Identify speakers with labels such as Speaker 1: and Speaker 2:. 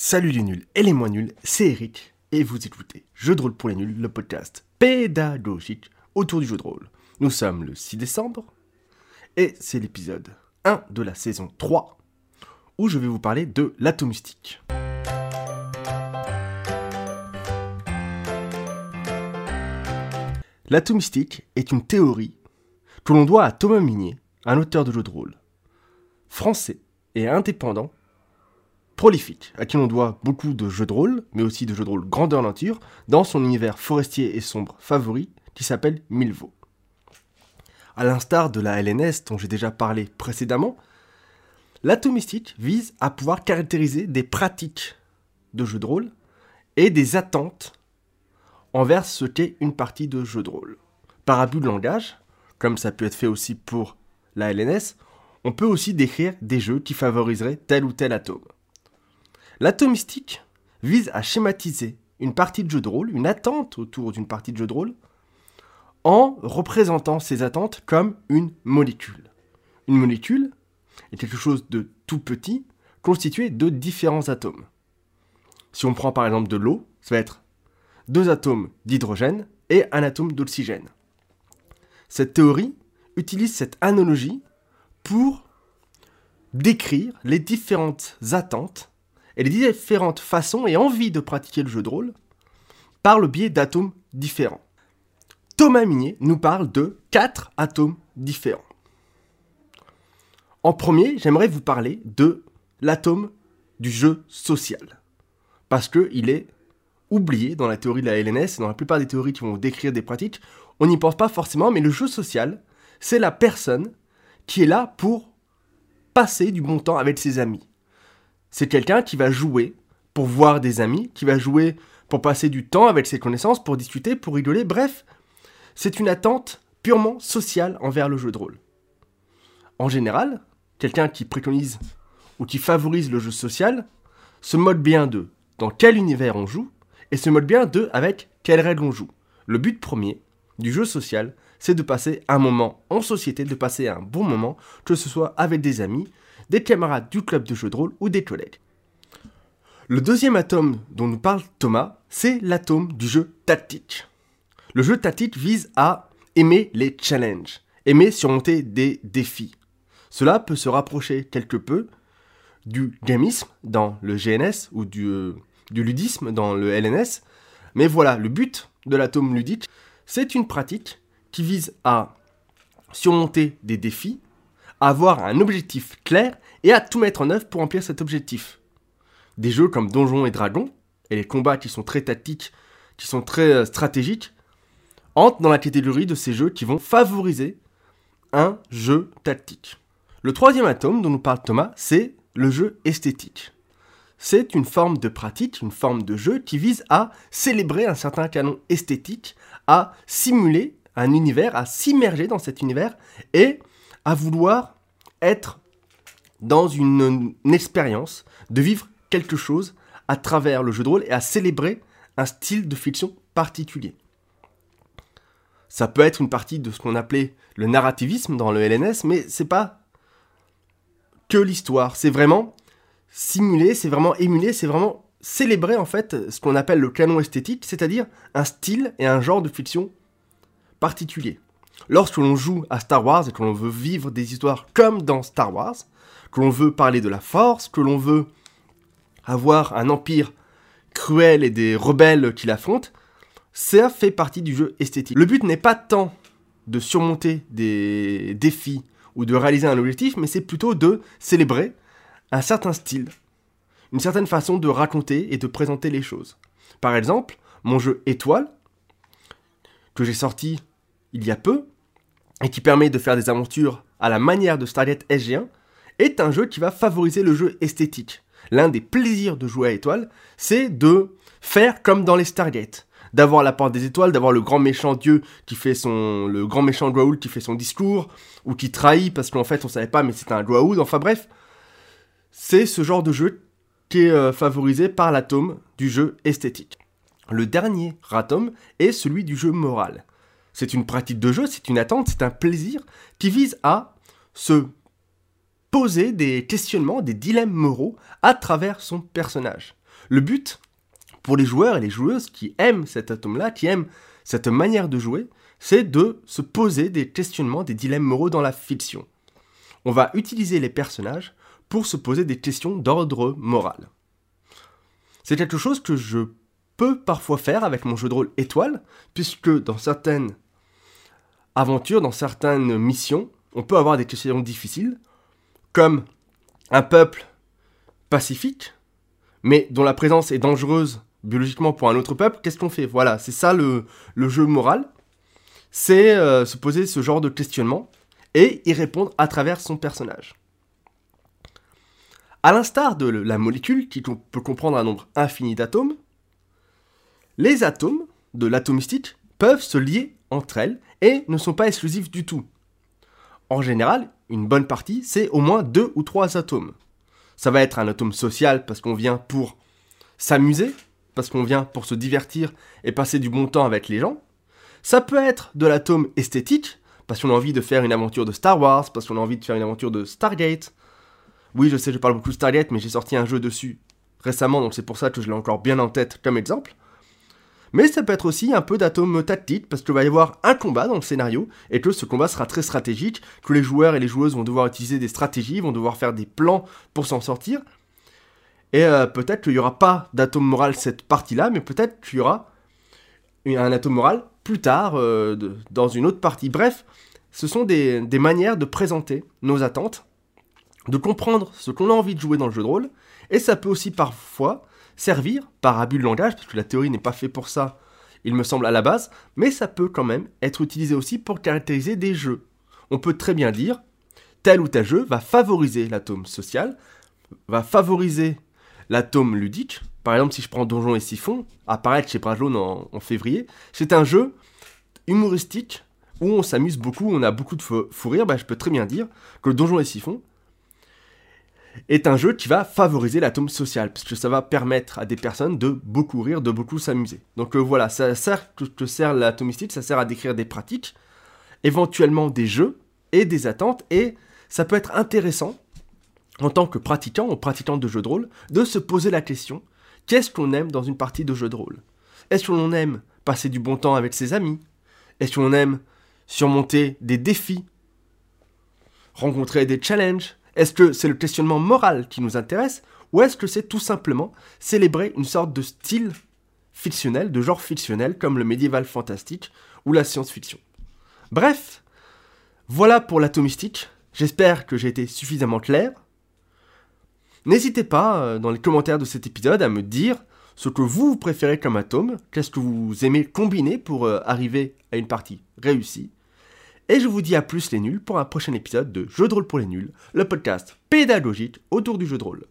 Speaker 1: Salut les nuls et les moins nuls, c'est Eric et vous écoutez Jeu de rôle pour les nuls, le podcast pédagogique autour du jeu de rôle. Nous sommes le 6 décembre et c'est l'épisode 1 de la saison 3 où je vais vous parler de l'atomistique. L'atomistique est une théorie que l'on doit à Thomas Minier, un auteur de jeux de rôle français et indépendant prolifique, à qui l'on doit beaucoup de jeux de rôle, mais aussi de jeux de rôle grandeur nature, dans son univers forestier et sombre favori, qui s'appelle Milvaux. À l'instar de la LNS dont j'ai déjà parlé précédemment, l'atomistique vise à pouvoir caractériser des pratiques de jeux de rôle et des attentes envers ce qu'est une partie de jeu de rôle. Par abus de langage, comme ça peut être fait aussi pour la LNS, on peut aussi décrire des jeux qui favoriseraient tel ou tel atome. L'atomistique vise à schématiser une partie de jeu de rôle, une attente autour d'une partie de jeu de rôle, en représentant ces attentes comme une molécule. Une molécule est quelque chose de tout petit, constitué de différents atomes. Si on prend par exemple de l'eau, ça va être deux atomes d'hydrogène et un atome d'oxygène. Cette théorie utilise cette analogie pour décrire les différentes attentes et les différentes façons et envies de pratiquer le jeu de rôle par le biais d'atomes différents. Thomas Minier nous parle de quatre atomes différents. En premier, j'aimerais vous parler de l'atome du jeu social. Parce qu'il est oublié dans la théorie de la LNS et dans la plupart des théories qui vont décrire des pratiques. On n'y pense pas forcément, mais le jeu social, c'est la personne qui est là pour passer du bon temps avec ses amis. C'est quelqu'un qui va jouer pour voir des amis, qui va jouer pour passer du temps avec ses connaissances, pour discuter, pour rigoler, bref, c'est une attente purement sociale envers le jeu de rôle. En général, quelqu'un qui préconise ou qui favorise le jeu social se moque bien de dans quel univers on joue et se moque bien de avec quelles règles on joue. Le but premier du jeu social, c'est de passer un moment en société, de passer un bon moment, que ce soit avec des amis, des camarades du club de jeu de rôle ou des collègues. Le deuxième atome dont nous parle Thomas, c'est l'atome du jeu tactique. Le jeu tactique vise à aimer les challenges, aimer surmonter des défis. Cela peut se rapprocher quelque peu du gamisme dans le GNS ou du, euh, du ludisme dans le LNS, mais voilà, le but de l'atome ludique, c'est une pratique qui vise à surmonter des défis, avoir un objectif clair et à tout mettre en œuvre pour remplir cet objectif. Des jeux comme Donjons et Dragons, et les combats qui sont très tactiques, qui sont très euh, stratégiques, entrent dans la catégorie de ces jeux qui vont favoriser un jeu tactique. Le troisième atome dont nous parle Thomas, c'est le jeu esthétique. C'est une forme de pratique, une forme de jeu qui vise à célébrer un certain canon esthétique, à simuler un univers, à s'immerger dans cet univers et à vouloir être dans une, expérience, de vivre quelque chose à travers le jeu de rôle et à célébrer un style de fiction particulier. Ça peut être une partie de ce qu'on appelait le narrativisme dans le LNS, mais c'est pas que l'histoire, c'est vraiment simuler, c'est vraiment émuler, c'est vraiment célébrer en fait ce qu'on appelle le canon esthétique, c'est-à-dire un style et un genre de fiction particulier. Lorsque l'on joue à Star Wars et que l'on veut vivre des histoires comme dans Star Wars, que l'on veut parler de la force, que l'on veut avoir un empire cruel et des rebelles qui l'affrontent, ça fait partie du jeu esthétique. Le but n'est pas tant de surmonter des défis ou de réaliser un objectif, mais c'est plutôt de célébrer un certain style, une certaine façon de raconter et de présenter les choses. Par exemple, mon jeu Étoile, que j'ai sorti il y a peu, et qui permet de faire des aventures à la manière de Stargate SG1, est un jeu qui va favoriser le jeu esthétique. L'un des plaisirs de jouer à étoile, c'est de faire comme dans les Stargate. D'avoir la porte des étoiles, d'avoir le grand méchant dieu qui fait son. le grand méchant qui fait son discours, ou qui trahit parce qu'en fait on savait pas mais c'est un Goa'uld, enfin bref. C'est ce genre de jeu qui est euh, favorisé par l'atome du jeu esthétique. Le dernier atome est celui du jeu moral. C'est une pratique de jeu, c'est une attente, c'est un plaisir qui vise à se poser des questionnements, des dilemmes moraux à travers son personnage. Le but, pour les joueurs et les joueuses qui aiment cet atome-là, qui aiment cette manière de jouer, c'est de se poser des questionnements, des dilemmes moraux dans la fiction. On va utiliser les personnages pour se poser des questions d'ordre moral. C'est quelque chose que je peux parfois faire avec mon jeu de rôle étoile, puisque dans certaines aventures, dans certaines missions, on peut avoir des questions difficiles, comme un peuple pacifique, mais dont la présence est dangereuse biologiquement pour un autre peuple, qu'est-ce qu'on fait? Voilà, c'est ça le, jeu moral, c'est euh, se poser ce genre de questionnement et y répondre à travers son personnage. A l'instar de la molécule qui peut comprendre un nombre infini d'atomes, les atomes de l'atomistique peuvent se lier entre elles et ne sont pas exclusifs du tout. En général, une bonne partie, c'est au moins deux ou trois atomes. Ça va être un atome social parce qu'on vient pour s'amuser, parce qu'on vient pour se divertir et passer du bon temps avec les gens. Ça peut être de l'atome esthétique, parce qu'on a envie de faire une aventure de Star Wars, parce qu'on a envie de faire une aventure de Stargate. Oui, je sais, je parle beaucoup de Stargate, mais j'ai sorti un jeu dessus récemment, donc c'est pour ça que je l'ai encore bien en tête comme exemple. Mais ça peut être aussi un peu d'atome tactique, parce qu'il va y avoir un combat dans le scénario, et que ce combat sera très stratégique, que les joueurs et les joueuses vont devoir utiliser des stratégies, vont devoir faire des plans pour s'en sortir. Et euh, peut-être qu'il n'y aura pas d'atome moral cette partie-là, mais peut-être qu'il y aura un atome moral plus tard, euh, dans une autre partie. Bref, ce sont des, des manières de présenter nos attentes, de comprendre ce qu'on a envie de jouer dans le jeu de rôle, et ça peut aussi parfois servir par abus de langage, parce que la théorie n'est pas faite pour ça, il me semble à la base, mais ça peut quand même être utilisé aussi pour caractériser des jeux. On peut très bien dire, tel ou tel jeu va favoriser l'atome social, va favoriser l'atome ludique. Par exemple, si je prends Donjon et Siphon, apparaître chez Brajlon en, en février, c'est un jeu humoristique où on s'amuse beaucoup, on a beaucoup de fou, rire, bah, je peux très bien dire que Donjon et Siphon est un jeu qui va favoriser l'atome social, parce que ça va permettre à des personnes de beaucoup rire, de beaucoup s'amuser. Donc euh, voilà, ça sert, que sert l'atomistique, ça sert à décrire des pratiques, éventuellement des jeux et des attentes, et ça peut être intéressant, en tant que pratiquant ou pratiquant de jeux de rôle, de se poser la question, qu'est-ce qu'on aime dans une partie de jeu de rôle? Est-ce qu'on aime passer du bon temps avec ses amis? Est-ce qu'on aime surmonter des défis? Rencontrer des challenges? Est-ce que c'est le questionnement moral qui nous intéresse ou est-ce que c'est tout simplement célébrer une sorte de style fictionnel, de genre fictionnel comme le médiéval fantastique ou la science-fiction? Bref, voilà pour l'atomistique. J'espère que j'ai été suffisamment clair. N'hésitez pas euh, dans les commentaires de cet épisode à me dire ce que vous préférez comme atome, qu'est-ce que vous aimez combiner pour euh, arriver à une partie réussie. Et je vous dis à plus les nuls pour un prochain épisode de Jeu de rôle pour les nuls, le podcast pédagogique autour du jeu de rôle.